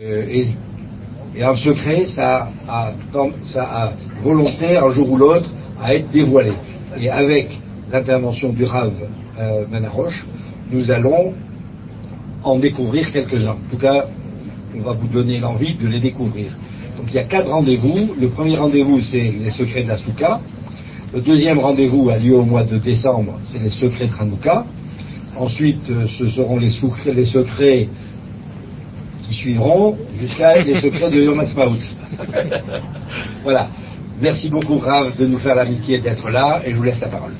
Euh, et, et un secret, ça a, ça volonté, un jour ou l'autre, à être dévoilé. Et avec l'intervention du Rav euh, Manaroche, nous allons en découvrir quelques-uns. En tout cas, on va vous donner l'envie de les découvrir. Donc il y a quatre rendez-vous. Le premier rendez-vous, c'est les secrets de la Souka. Le deuxième rendez-vous a lieu au mois de décembre, c'est les secrets de Hanouka. Ensuite, euh, ce seront les secrets, les secrets qui suivront jusqu'à les secrets de Yom Ha'atzmaut. voilà. Merci beaucoup, Rav, de nous faire l'amitié d'être là, et je vous laisse la parole.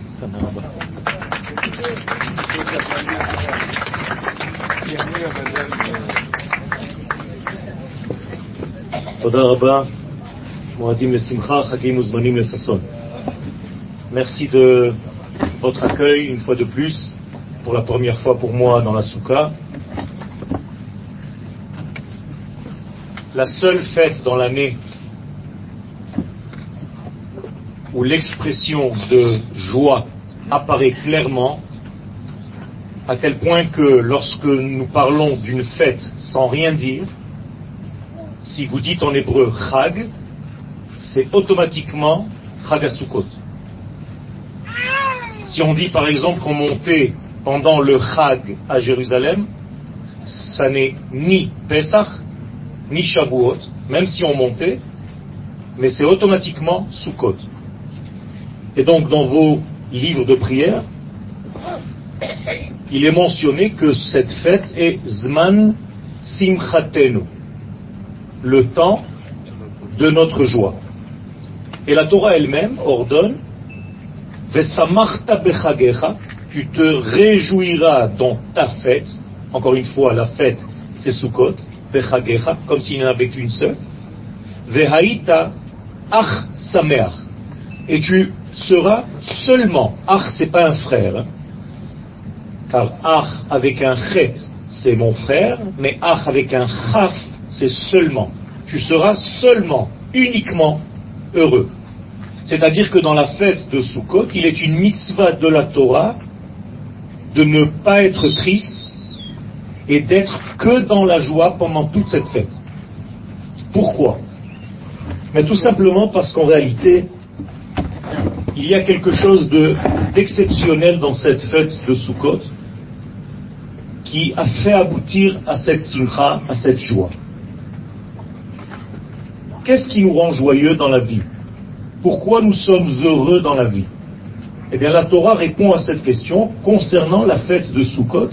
Merci de votre accueil une fois de plus, pour la première fois pour moi dans la Souka. La seule fête dans l'année où l'expression de joie apparaît clairement, à tel point que lorsque nous parlons d'une fête sans rien dire, si vous dites en hébreu Chag, c'est automatiquement Chagasukot. Si on dit par exemple qu'on montait pendant le Chag à Jérusalem, ça n'est ni Pesach, ni Shavuot, même si on montait, mais c'est automatiquement Sukkot. Et donc dans vos livres de prière, il est mentionné que cette fête est Zman Simchatenu, le temps de notre joie. Et la Torah elle-même ordonne Vesamarta bechagecha, tu te réjouiras dans ta fête, encore une fois la fête c'est Sukkot, comme s'il n'y en avait qu'une seule. Vehaïta ach sameach. Et tu seras seulement, ach c'est pas un frère, hein. car ach avec un chet c'est mon frère, mais ach avec un chaf c'est seulement. Tu seras seulement, uniquement heureux. C'est-à-dire que dans la fête de Sukkot, il est une mitzvah de la Torah de ne pas être triste et d'être que dans la joie pendant toute cette fête. Pourquoi? Mais tout simplement parce qu'en réalité, il y a quelque chose d'exceptionnel dans cette fête de Sukkot qui a fait aboutir à cette simcha, à cette joie. Qu'est-ce qui nous rend joyeux dans la vie? Pourquoi nous sommes heureux dans la vie? Eh bien, la Torah répond à cette question concernant la fête de Sukkot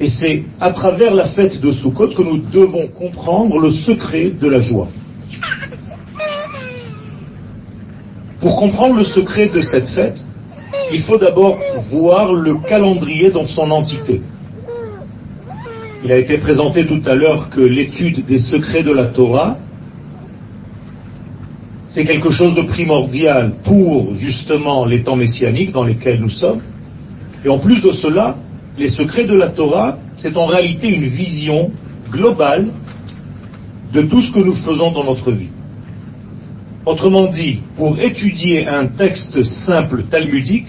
et c'est à travers la fête de Sukkot que nous devons comprendre le secret de la joie. Pour comprendre le secret de cette fête, il faut d'abord voir le calendrier dans son entité. Il a été présenté tout à l'heure que l'étude des secrets de la Torah, c'est quelque chose de primordial pour justement les temps messianiques dans lesquels nous sommes. Et en plus de cela, les secrets de la Torah, c'est en réalité une vision globale de tout ce que nous faisons dans notre vie. Autrement dit, pour étudier un texte simple talmudique,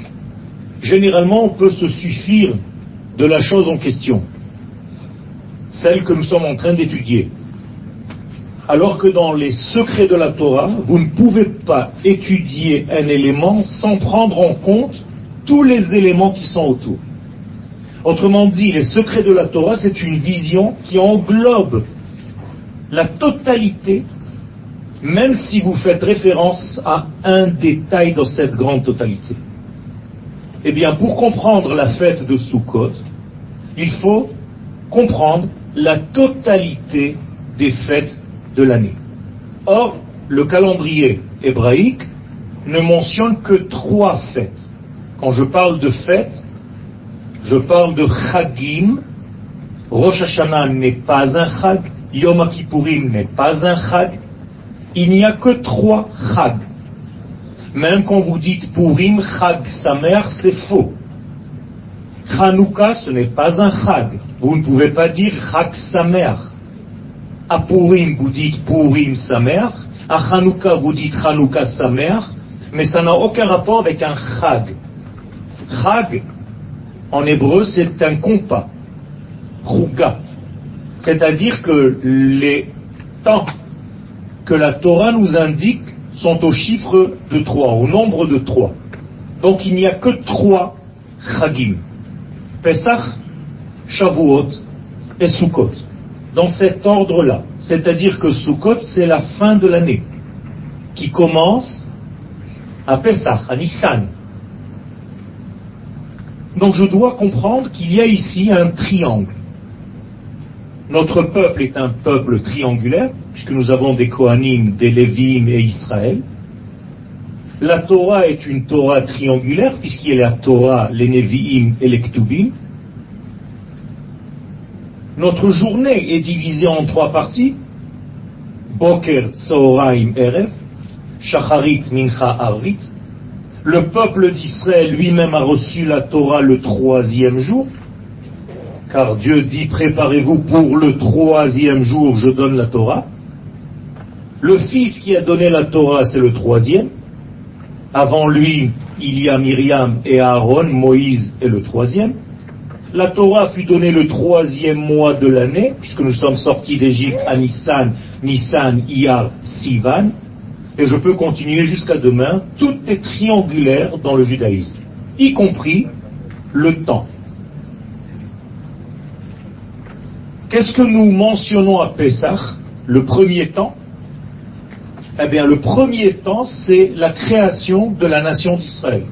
généralement on peut se suffire de la chose en question, celle que nous sommes en train d'étudier. Alors que dans les secrets de la Torah, vous ne pouvez pas étudier un élément sans prendre en compte tous les éléments qui sont autour. Autrement dit, les secrets de la Torah, c'est une vision qui englobe la totalité, même si vous faites référence à un détail dans cette grande totalité. Eh bien, pour comprendre la fête de Sukkot, il faut comprendre la totalité des fêtes de l'année. Or, le calendrier hébraïque ne mentionne que trois fêtes. Quand je parle de fêtes, je parle de Chagim. Rosh Hashanah n'est pas un Chag. Yom Kippourim n'est pas un Chag. Il n'y a que trois Chag. Même quand vous dites Purim, Chag Samer, c'est faux. Chanukah, ce n'est pas un Chag. Vous ne pouvez pas dire Chag Samer. À Purim, vous dites Purim Samer. À Chanukah, vous dites Chanukah Samer. Mais ça n'a aucun rapport avec un Chag. Chag, en hébreu, c'est un compas. Rouga. C'est-à-dire que les temps que la Torah nous indique sont au chiffre de trois, au nombre de trois. Donc il n'y a que trois chagim. Pesach, Shavuot et Sukkot. Dans cet ordre-là. C'est-à-dire que Sukkot, c'est la fin de l'année, qui commence à Pesach, à Nissan. Donc je dois comprendre qu'il y a ici un triangle. Notre peuple est un peuple triangulaire, puisque nous avons des Kohanim, des Lévim et Israël. La Torah est une Torah triangulaire, puisqu'il y a la Torah, les Nevi'im et les Ktubim. Notre journée est divisée en trois parties. Boker, Erev, Shacharit, Mincha, Arvit. Le peuple d'Israël lui-même a reçu la Torah le troisième jour, car Dieu dit préparez-vous pour le troisième jour, je donne la Torah. Le fils qui a donné la Torah, c'est le troisième. Avant lui, il y a Myriam et Aaron, Moïse est le troisième. La Torah fut donnée le troisième mois de l'année, puisque nous sommes sortis d'Égypte à Nissan, Nissan, Iyar, Sivan. Et je peux continuer jusqu'à demain. Tout est triangulaire dans le judaïsme, y compris le temps. Qu'est-ce que nous mentionnons à Pessah Le premier temps? Eh bien, le premier temps, c'est la création de la nation d'Israël.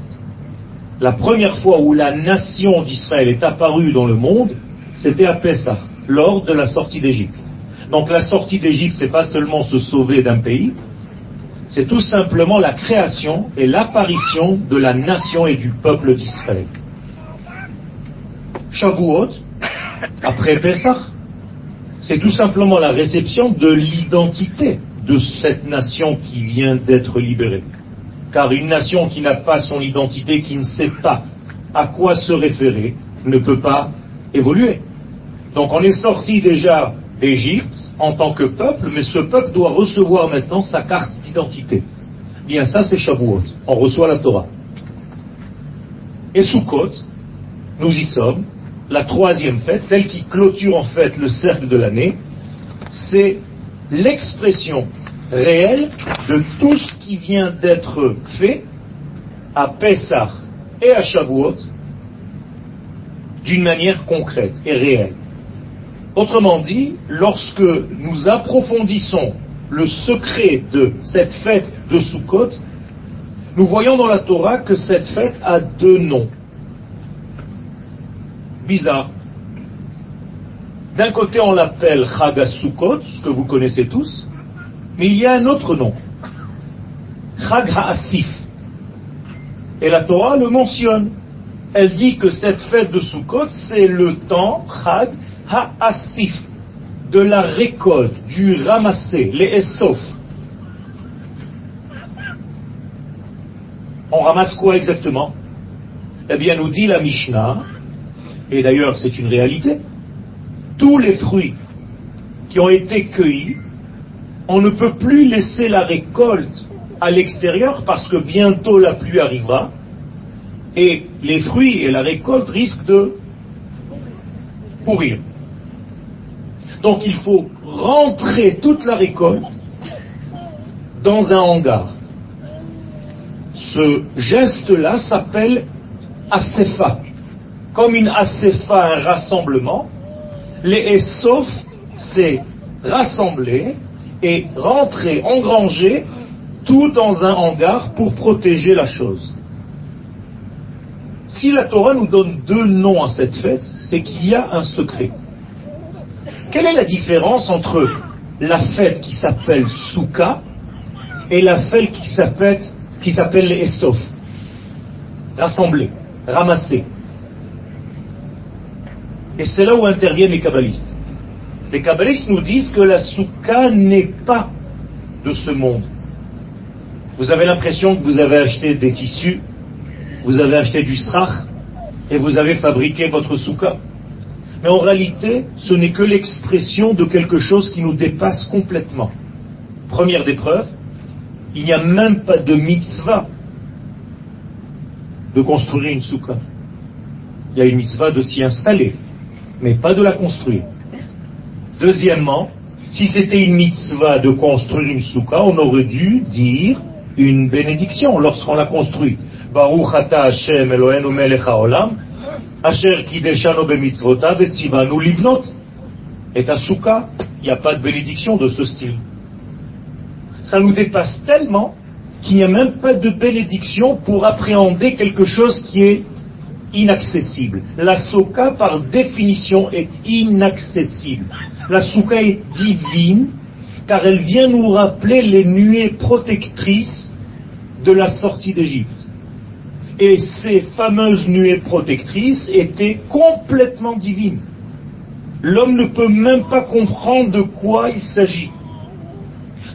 La première fois où la nation d'Israël est apparue dans le monde, c'était à Pessah, lors de la sortie d'Égypte. Donc la sortie d'Égypte, c'est pas seulement se sauver d'un pays, c'est tout simplement la création et l'apparition de la nation et du peuple d'Israël. Shavuot, après Pessah, c'est tout simplement la réception de l'identité de cette nation qui vient d'être libérée. Car une nation qui n'a pas son identité, qui ne sait pas à quoi se référer, ne peut pas évoluer. Donc on est sorti déjà d'Égypte en tant que peuple, mais ce peuple doit recevoir maintenant sa carte d'identité. Bien ça c'est Shavuot, on reçoit la Torah. Et Sukkot, nous y sommes, la troisième fête, celle qui clôture en fait le cercle de l'année, c'est l'expression réelle de tout ce qui vient d'être fait à Pessah et à Shavuot d'une manière concrète et réelle. Autrement dit, lorsque nous approfondissons le secret de cette fête de Sukkot, nous voyons dans la Torah que cette fête a deux noms. Bizarre. D'un côté, on l'appelle Chag Sukkot, ce que vous connaissez tous, mais il y a un autre nom. Chag HaAsif. Et la Torah le mentionne. Elle dit que cette fête de Sukkot, c'est le temps, Chag HaAsif, de la récolte, du ramasser, les Essof. On ramasse quoi exactement? Eh bien, nous dit la Mishnah, et d'ailleurs c'est une réalité, tous les fruits qui ont été cueillis, on ne peut plus laisser la récolte à l'extérieur parce que bientôt la pluie arrivera et les fruits et la récolte risquent de pourrir. Donc il faut rentrer toute la récolte dans un hangar. Ce geste-là s'appelle asefa. Comme une asefa, un rassemblement, les Essof, c'est rassembler et rentrer, engranger tout dans un hangar pour protéger la chose. Si la Torah nous donne deux noms à cette fête, c'est qu'il y a un secret. Quelle est la différence entre la fête qui s'appelle Souka et la fête qui s'appelle qui Estof? Rassembler, ramasser. Et c'est là où interviennent les kabbalistes. Les kabbalistes nous disent que la Souka n'est pas de ce monde. Vous avez l'impression que vous avez acheté des tissus, vous avez acheté du srach, et vous avez fabriqué votre souka. Mais en réalité, ce n'est que l'expression de quelque chose qui nous dépasse complètement. Première des preuves, il n'y a même pas de mitzvah de construire une souka. Il y a une mitzvah de s'y installer, mais pas de la construire. Deuxièmement, si c'était une mitzvah de construire une souka, on aurait dû dire une bénédiction lorsqu'on l'a construit. Baruch Hashem Eloheinu melech haolam, bemitzvotav et tzivanu livnot. Et à souka, il n'y a pas de bénédiction de ce style. Ça nous dépasse tellement qu'il n'y a même pas de bénédiction pour appréhender quelque chose qui est inaccessible. La souka, par définition, est inaccessible. La souka est divine, car elle vient nous rappeler les nuées protectrices de la sortie d'Égypte. Et ces fameuses nuées protectrices étaient complètement divines. L'homme ne peut même pas comprendre de quoi il s'agit.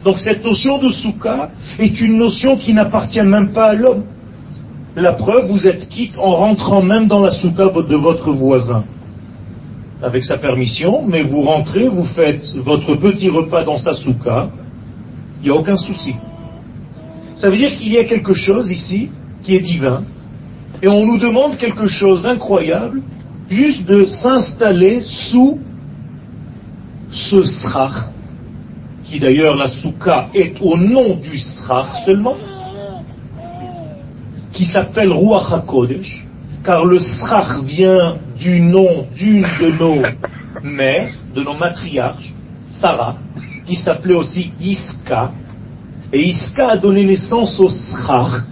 Donc cette notion de souka est une notion qui n'appartient même pas à l'homme. La preuve, vous êtes quitte en rentrant même dans la souka de votre voisin. Avec sa permission, mais vous rentrez, vous faites votre petit repas dans sa souka, il n'y a aucun souci. Ça veut dire qu'il y a quelque chose ici qui est divin, et on nous demande quelque chose d'incroyable, juste de s'installer sous ce srach, qui d'ailleurs la souka est au nom du srach seulement, qui s'appelle Ruach HaKodesh, car le srach vient du nom d'une de nos mères, de nos matriarches, Sarah, qui s'appelait aussi Iska, et Iska a donné naissance au srach,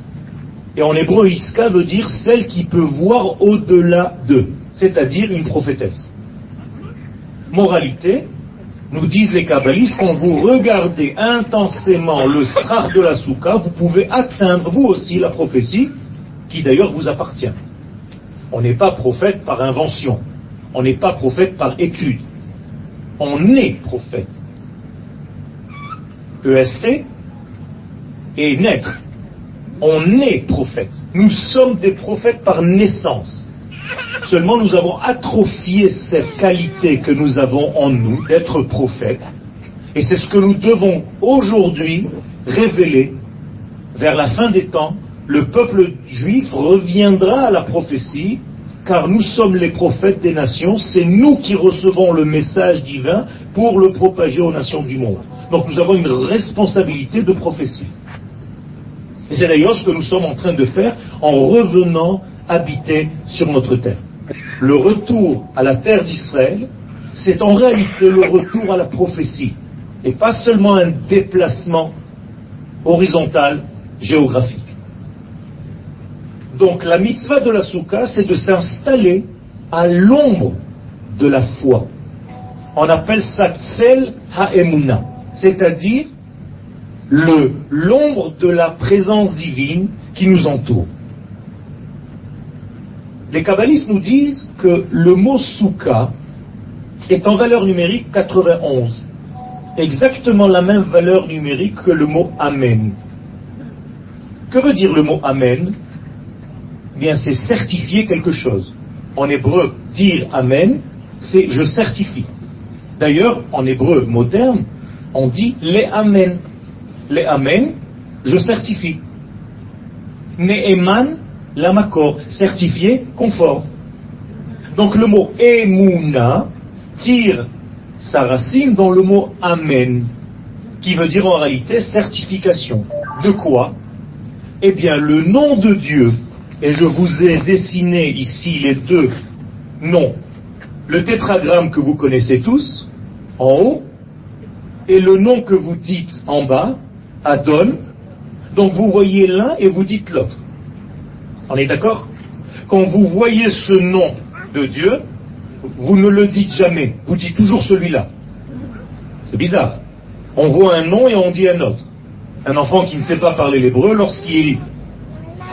et en hébreu, Iska veut dire celle qui peut voir au-delà d'eux, c'est-à-dire une prophétesse. Moralité, nous disent les kabbalistes, quand vous regardez intensément le strach de la souka, vous pouvez atteindre vous aussi la prophétie, qui d'ailleurs vous appartient. On n'est pas prophète par invention, on n'est pas prophète par étude, on est prophète. EST et naître. On est prophète. Nous sommes des prophètes par naissance. Seulement nous avons atrophié cette qualité que nous avons en nous d'être prophète. Et c'est ce que nous devons aujourd'hui révéler vers la fin des temps. Le peuple juif reviendra à la prophétie car nous sommes les prophètes des nations. C'est nous qui recevons le message divin pour le propager aux nations du monde. Donc nous avons une responsabilité de prophétie. Et c'est d'ailleurs ce que nous sommes en train de faire en revenant habiter sur notre terre. Le retour à la terre d'Israël, c'est en réalité le retour à la prophétie, et pas seulement un déplacement horizontal géographique. Donc la mitzvah de la soukha, c'est de s'installer à l'ombre de la foi. On appelle ça tsel ha'emuna, c'est-à-dire le l'ombre de la présence divine qui nous entoure. Les kabbalistes nous disent que le mot souka est en valeur numérique 91. Exactement la même valeur numérique que le mot amen. Que veut dire le mot amen? Bien, c'est certifier quelque chose. En hébreu, dire amen, c'est je certifie. D'ailleurs, en hébreu moderne, on dit les amen. Les amen, je certifie. Ne'eman, l'amakor, certifié, conforme. Donc le mot emuna tire sa racine dans le mot amen, qui veut dire en réalité certification. De quoi? Eh bien, le nom de Dieu, et je vous ai dessiné ici les deux noms, le tétragramme que vous connaissez tous, en haut, et le nom que vous dites en bas, Adon, donc vous voyez l'un et vous dites l'autre. On est d'accord? Quand vous voyez ce nom de Dieu, vous ne le dites jamais, vous dites toujours celui-là. C'est bizarre. On voit un nom et on dit un autre. Un enfant qui ne sait pas parler l'hébreu, lorsqu'il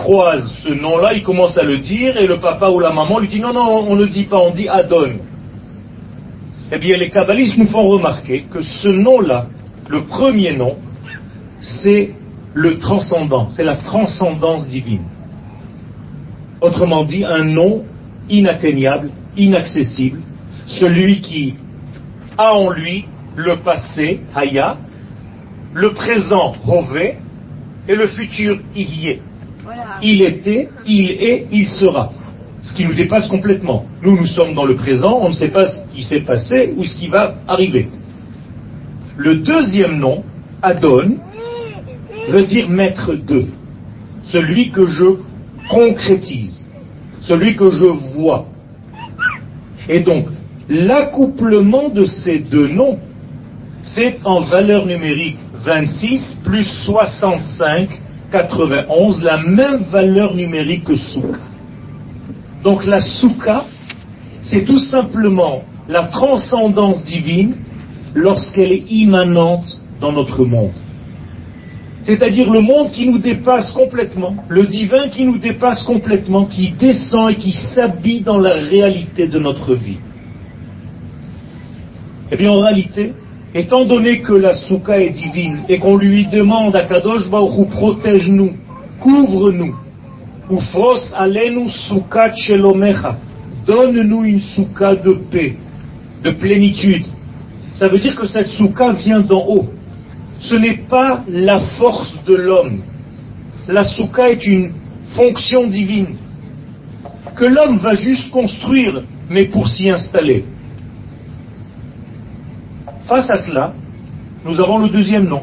croise ce nom-là, il commence à le dire et le papa ou la maman lui dit non, non, on ne dit pas, on dit Adon. Eh bien, les kabbalistes nous font remarquer que ce nom-là, le premier nom, c'est le transcendant, c'est la transcendance divine. Autrement dit, un nom inatteignable, inaccessible, celui qui a en lui le passé, Haya, le présent, Hové, et le futur, Ihyé. Il était, il est, il sera. ce qui nous dépasse complètement. Nous, nous sommes dans le présent, on ne sait pas ce qui s'est passé ou ce qui va arriver. Le deuxième nom, Adon, veut dire maître de, celui que je concrétise, celui que je vois. Et donc, l'accouplement de ces deux noms, c'est en valeur numérique 26 plus 65, 91, la même valeur numérique que Souka. Donc la Souka, c'est tout simplement la transcendance divine lorsqu'elle est immanente dans notre monde. C'est-à-dire le monde qui nous dépasse complètement, le divin qui nous dépasse complètement, qui descend et qui s'habille dans la réalité de notre vie. Eh bien en réalité, étant donné que la souka est divine et qu'on lui demande à Kadosh Baruch protège-nous, couvre-nous, ou fros alenu souka shelomecha, donne-nous une souka de paix, de plénitude. Ça veut dire que cette souka vient d'en haut ce n'est pas la force de l'homme. La souka est une fonction divine que l'homme va juste construire, mais pour s'y installer. Face à cela, nous avons le deuxième nom,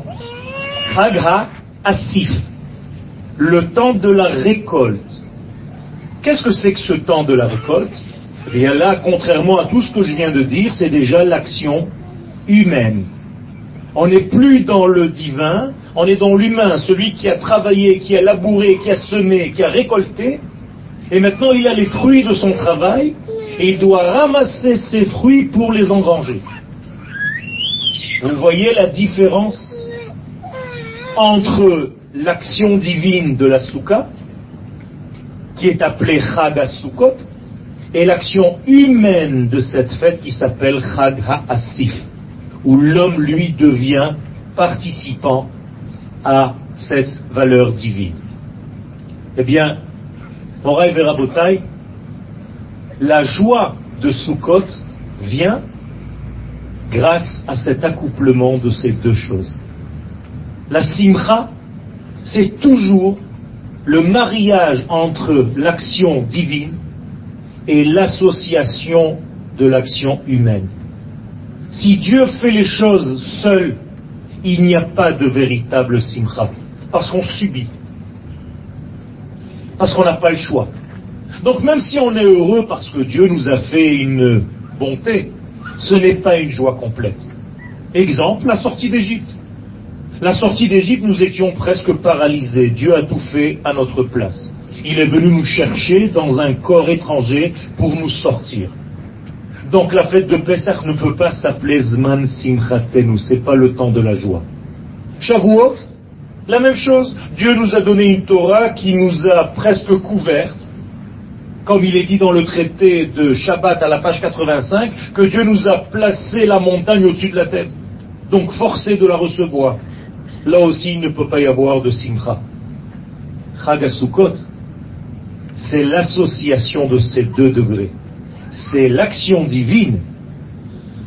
Hagra Asif, le temps de la récolte. Qu'est-ce que c'est que ce temps de la récolte? Eh bien là, contrairement à tout ce que je viens de dire, c'est déjà l'action humaine. On n'est plus dans le divin, on est dans l'humain, celui qui a travaillé, qui a labouré, qui a semé, qui a récolté, et maintenant il a les fruits de son travail, et il doit ramasser ces fruits pour les engranger. Vous voyez la différence entre l'action divine de la souka, qui est appelée Chag HaSukkot, et l'action humaine de cette fête qui s'appelle Chag HaAsif où l'homme, lui, devient participant à cette valeur divine. Eh bien, Moraï Verabotai, la joie de Sukkot vient grâce à cet accouplement de ces deux choses. La simcha, c'est toujours le mariage entre l'action divine et l'association de l'action humaine. Si Dieu fait les choses seul, il n'y a pas de véritable simcha, parce qu'on subit, parce qu'on n'a pas le choix. Donc même si on est heureux parce que Dieu nous a fait une bonté, ce n'est pas une joie complète. Exemple, la sortie d'Égypte. La sortie d'Égypte, nous étions presque paralysés. Dieu a tout fait à notre place. Il est venu nous chercher dans un corps étranger pour nous sortir. Donc la fête de Pessah ne peut pas s'appeler Zman Simchatenu, c'est pas le temps de la joie. Shavuot, la même chose. Dieu nous a donné une Torah qui nous a presque couverte, comme il est dit dans le traité de Shabbat à la page 85, que Dieu nous a placé la montagne au-dessus de la tête. Donc forcé de la recevoir. Là aussi, il ne peut pas y avoir de Simcha. Chagasukot, c'est l'association de ces deux degrés c'est l'action divine,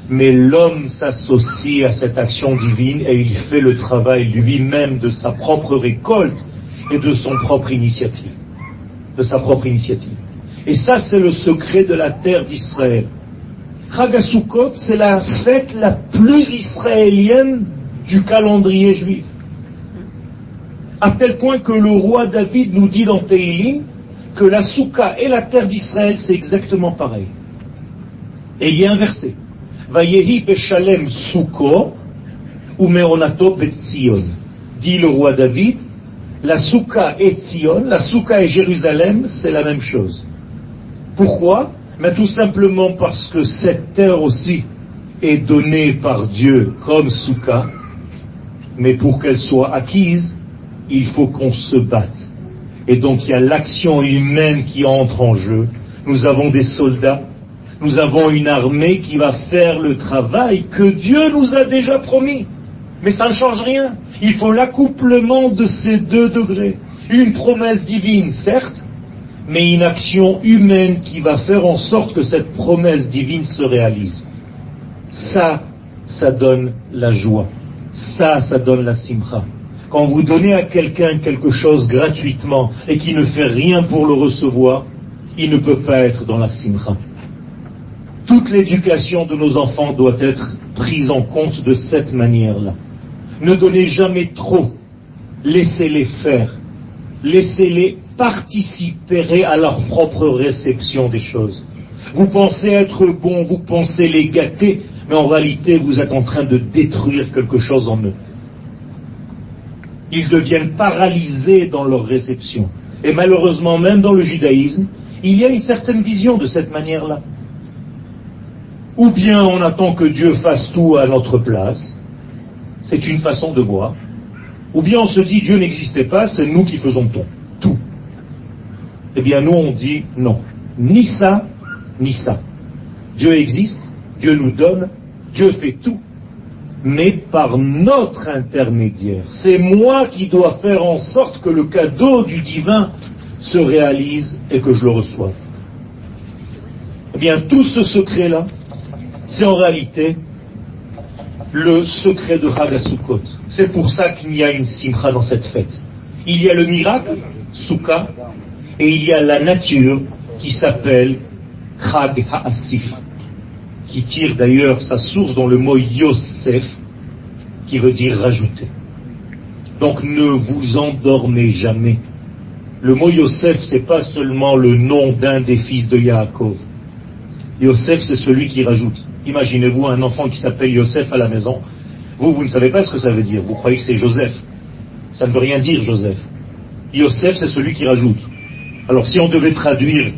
mais l'homme s'associe à cette action divine et il fait le travail lui-même de sa propre récolte et de son propre initiative. De sa propre initiative. Et ça, c'est le secret de la terre d'Israël. Chagasukot, c'est la fête la plus israélienne du calendrier juif. À tel point que le roi David nous dit dans Teilim que la Souka et la terre d'Israël, c'est exactement pareil. Et il un verset. Vayehi beshalem Souko ou meronato betzion. Dit le roi David, la Souka et Tzion, la Souka et Jérusalem, c'est la même chose. Pourquoi? Mais tout simplement parce que cette terre aussi est donnée par Dieu comme Souka, mais pour qu'elle soit acquise, il faut qu'on se batte. Et donc il y a l'action humaine qui entre en jeu. Nous avons des soldats, nous avons une armée qui va faire le travail que Dieu nous a déjà promis. Mais ça ne change rien. Il faut l'accouplement de ces deux degrés. Une promesse divine, certes, mais une action humaine qui va faire en sorte que cette promesse divine se réalise. Ça, ça donne la joie. Ça, ça donne la simcha. Quand vous donnez à quelqu'un quelque chose gratuitement et qui ne fait rien pour le recevoir, il ne peut pas être dans la simcha. Toute l'éducation de nos enfants doit être prise en compte de cette manière-là. Ne donnez jamais trop, laissez-les faire, laissez-les participer à leur propre réception des choses. Vous pensez être bon, vous pensez les gâter, mais en réalité vous êtes en train de détruire quelque chose en eux. Ils deviennent paralysés dans leur réception. Et malheureusement, même dans le judaïsme, il y a une certaine vision de cette manière-là. Ou bien on attend que Dieu fasse tout à notre place, c'est une façon de voir. Ou bien on se dit Dieu n'existait pas, c'est nous qui faisons tout. Tout. Eh bien nous on dit non. Ni ça, ni ça. Dieu existe, Dieu nous donne, Dieu fait tout, mais par notre intermédiaire. C'est moi qui dois faire en sorte que le cadeau du divin se réalise et que je le reçoive. Eh bien, tout ce secret-là, c'est en réalité le secret de Hagasukot. C'est pour ça qu'il y a une simcha dans cette fête. Il y a le miracle, Sukkah, et il y a la nature qui s'appelle Chag Ha'asif, qui tire d'ailleurs sa source dans le mot Yosef, qui veut dire rajouter. Donc ne vous endormez jamais. Le mot Yosef, c'est pas seulement le nom d'un des fils de Yaakov. Yosef, c'est celui qui rajoute. Imaginez-vous un enfant qui s'appelle Yosef à la maison. Vous, vous ne savez pas ce que ça veut dire. Vous croyez que c'est Joseph. Ça ne veut rien dire, Joseph. Yosef, c'est celui qui rajoute. Alors si on devait traduire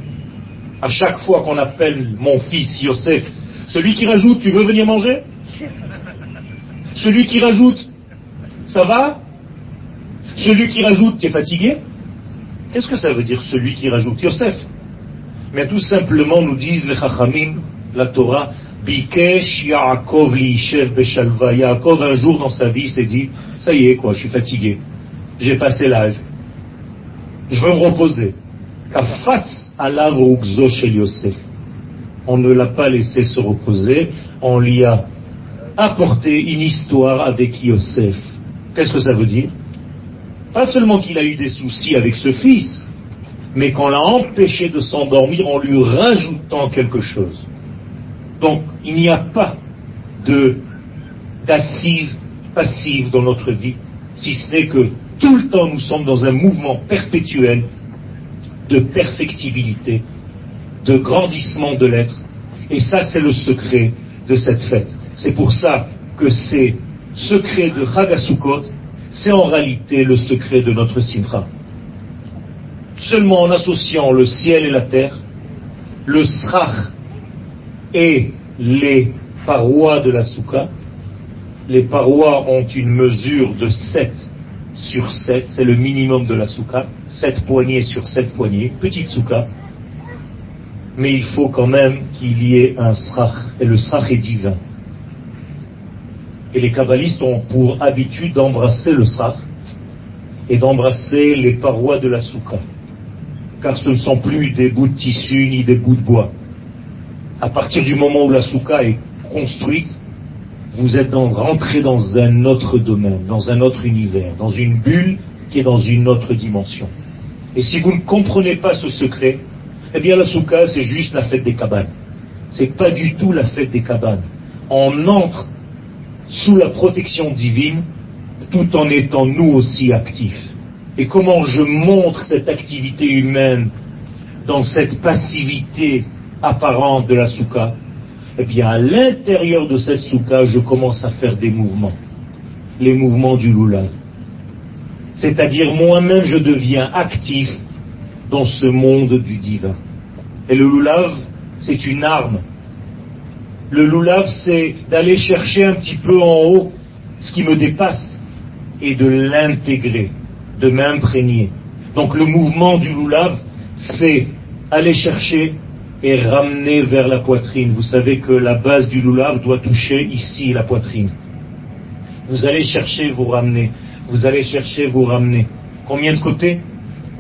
à chaque fois qu'on appelle mon fils Yosef, celui qui rajoute, tu veux venir manger? Celui qui rajoute, ça va? Celui qui rajoute, tu es fatigué? Qu'est-ce que ça veut dire celui qui rajoute? Yosef. Mais tout simplement nous disent les Chachamim, la Torah, Bikesh Yaakov liishev beshalva. Yaakov un jour dans sa vie s'est dit, ça y est quoi, je suis fatigué, j'ai passé l'âge, je veux me reposer. Kafatz alav shel Yosef. On ne l'a pas laissé se reposer, on lui a apporté une histoire avec Yosef. Qu'est-ce que ça veut dire? Pas seulement qu'il a eu des soucis avec ce fils, mais qu'on l'a empêché de s'endormir en lui rajoutant quelque chose. Donc, il n'y a pas d'assise passive dans notre vie, si ce n'est que tout le temps nous sommes dans un mouvement perpétuel de perfectibilité, de grandissement de l'être. Et ça, c'est le secret de cette fête. C'est pour ça que ces secrets de Chagasukot, c'est en réalité le secret de notre Simcha. Seulement en associant le ciel et la terre, le Srach et les parois de la Souka, les parois ont une mesure de 7 sur 7, c'est le minimum de la souka, 7 poignées sur 7 poignées, petite souka, mais il faut quand même qu'il y ait un srach, et le srach est divin. Et les kabbalistes ont pour habitude d'embrasser le srach et d'embrasser les parois de la souka, car ce ne sont plus des bouts de tissu ni des bouts de bois. À partir du moment où la souka est construite, vous êtes rentré dans un autre domaine, dans un autre univers, dans une bulle qui est dans une autre dimension. Et si vous ne comprenez pas ce secret, eh bien la soukha, c'est juste la fête des cabanes. C'est pas du tout la fête des cabanes. On entre sous la protection divine tout en étant nous aussi actifs. Et comment je montre cette activité humaine dans cette passivité apparente de la soukha? Eh bien à l'intérieur de cette soukha, je commence à faire des mouvements. Les mouvements du loulav. C'est-à-dire moi-même, je deviens actif dans ce monde du divin. Et le loulav, c'est une arme. Le loulav, c'est d'aller chercher un petit peu en haut ce qui me dépasse et de l'intégrer, de m'imprégner. Donc le mouvement du loulav, c'est aller chercher et ramener vers la poitrine. Vous savez que la base du loulav doit toucher ici la poitrine. Vous allez chercher, vous ramener. Vous allez chercher, vous ramener. Combien de côtés?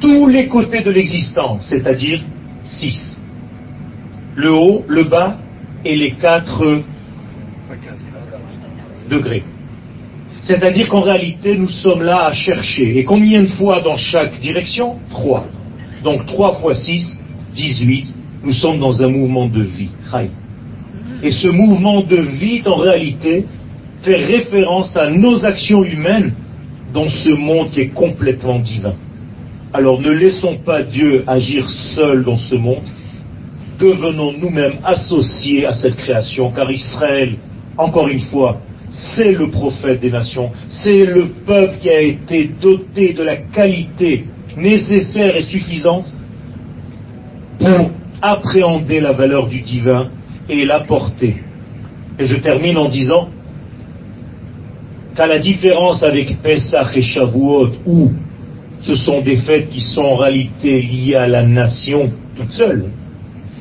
Tous les côtés de l'existence, c'est-à-dire six. Le haut, le bas et les quatre degrés. C'est-à-dire qu'en réalité, nous sommes là à chercher. Et combien de fois dans chaque direction? Trois. Donc trois fois six, 18, nous sommes dans un mouvement de vie. Et ce mouvement de vie, en réalité, fait référence à nos actions humaines dans ce monde qui est complètement divin. Alors ne laissons pas Dieu agir seul dans ce monde, devenons nous-mêmes associés à cette création, car Israël, encore une fois, c'est le prophète des nations, c'est le peuple qui a été doté de la qualité nécessaire et suffisante pour appréhender la valeur du divin et la porter. Et je termine en disant qu'à la différence avec Pesach et Shavuot, où ce sont des fêtes qui sont en réalité liées à la nation toute seule,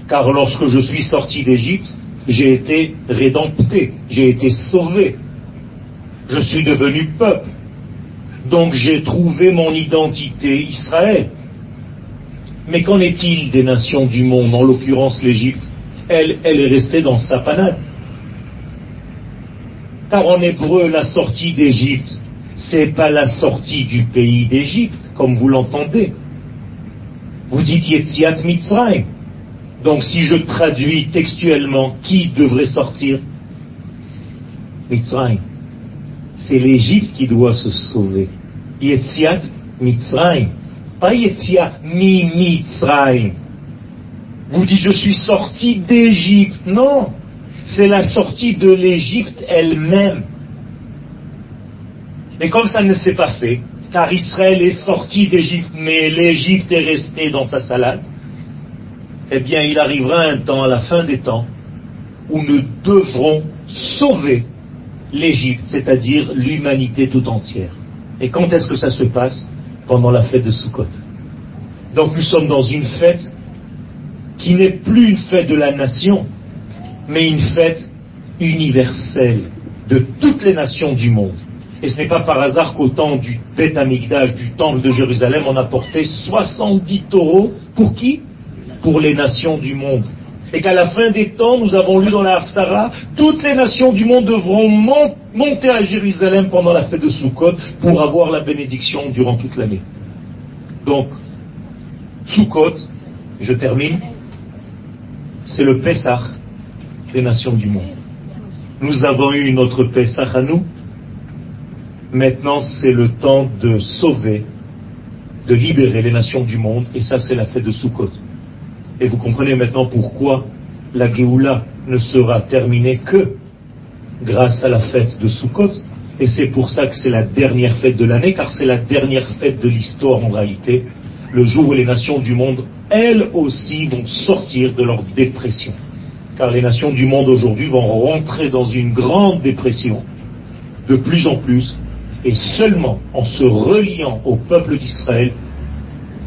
car lorsque je suis sorti d'Égypte, j'ai été rédempté, j'ai été sauvé. Je suis devenu peuple. Donc j'ai trouvé mon identité Israël. Mais qu'en est-il des nations du monde, en l'occurrence l'Égypte? Elle, elle est restée dans sa panade. Car en hébreu, la sortie d'Égypte, c'est pas la sortie du pays d'Égypte, comme vous l'entendez. Vous dites Yetziat Mitzrayim. Donc si je traduis textuellement, qui devrait sortir? Mitzrayim. C'est l'Égypte qui doit se sauver. Yetziat Mitzrayim. Pas Yetziat mi Mitzrayim. Vous dites je suis sorti d'Égypte. Non, c'est la sortie de l'Égypte elle-même. Mais comme ça ne s'est pas fait, car Israël est sorti d'Égypte, mais l'Égypte est restée dans sa salade, eh bien il arrivera un temps, à la fin des temps, où nous devrons sauver l'Égypte, c'est-à-dire l'humanité tout entière. Et quand est-ce que ça se passe? Pendant la fête de Sukkot. Donc nous sommes dans une fête qui n'est plus une fête de la nation, mais une fête universelle de toutes les nations du monde. Et ce n'est pas par hasard qu'au temps du Beth du temple de Jérusalem, on a porté 70 taureaux. Pour qui? Pour les nations du monde. Et qu'à la fin des temps, nous avons lu dans la Haftara, toutes les nations du monde devront monter à Jérusalem pendant la fête de Sukkot pour avoir la bénédiction durant toute l'année. Donc, Sukkot, je termine, c'est le Pessah des nations du monde. Nous avons eu notre Pessah à nous. Maintenant, c'est le temps de sauver, de libérer les nations du monde, et ça, c'est la fête de Sukkot. Et vous comprenez maintenant pourquoi la Géoula ne sera terminée que grâce à la fête de Sukkot. Et c'est pour ça que c'est la dernière fête de l'année, car c'est la dernière fête de l'histoire en réalité, le jour où les nations du monde, elles aussi, vont sortir de leur dépression. Car les nations du monde aujourd'hui vont rentrer dans une grande dépression, de plus en plus, et seulement en se reliant au peuple d'Israël,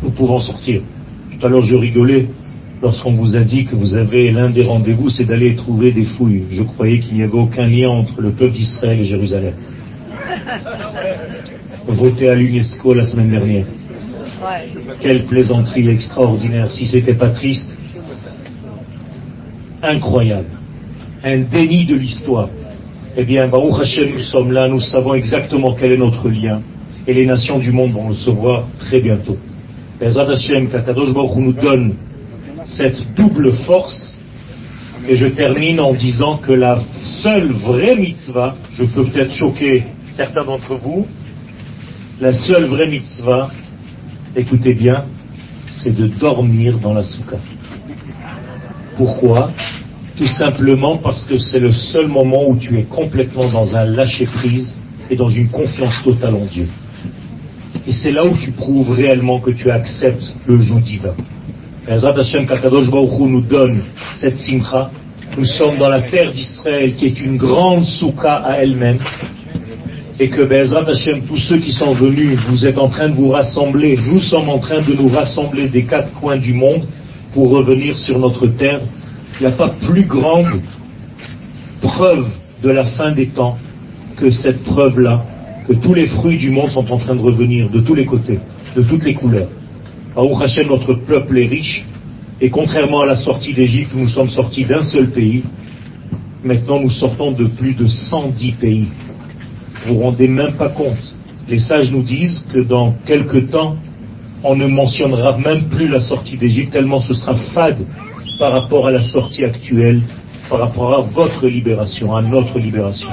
nous pouvons sortir. Tout à l'heure, je rigolais lorsqu'on vous a dit que vous avez l'un des rendez-vous, c'est d'aller trouver des fouilles. Je croyais qu'il n'y avait aucun lien entre le peuple d'Israël et Jérusalem. Voté à l'UNESCO la semaine dernière. Quelle plaisanterie extraordinaire. Si c'était pas triste, incroyable. Un déni de l'histoire. Eh bien, Baruch Hashem, nous sommes là, nous savons exactement quel est notre lien. Et les nations du monde vont le savoir très bientôt. Bezrat Hashem, Kakadosh Baruch nous donne cette double force. Et je termine en disant que la seule vraie mitzvah, je peux peut-être choquer certains d'entre vous, la seule vraie mitzvah, écoutez bien, c'est de dormir dans la soukha. Pourquoi? Tout simplement parce que c'est le seul moment où tu es complètement dans un lâcher-prise et dans une confiance totale en Dieu. Et c'est là où tu prouves réellement que tu acceptes le joug divin. Nous donne cette simcha. Nous sommes dans la terre d'Israël qui est une grande soukha à elle-même. Et que Bezrat Hashem, tous ceux qui sont venus, vous êtes en train de vous rassembler. Nous sommes en train de nous rassembler des quatre coins du monde pour revenir sur notre terre. Il n'y a pas plus grande preuve de la fin des temps que cette preuve-là, que tous les fruits du monde sont en train de revenir de tous les côtés, de toutes les couleurs. Baruch Hashem, notre peuple est riche, et contrairement à la sortie d'Égypte, nous sommes sortis d'un seul pays, maintenant nous sortons de plus de 110 pays. Vous vous rendez même pas compte. Les sages nous disent que dans quelque temps, on ne mentionnera même plus la sortie d'Égypte, tellement ce sera fade par rapport à la sortie actuelle, par rapport à votre libération, à notre libération.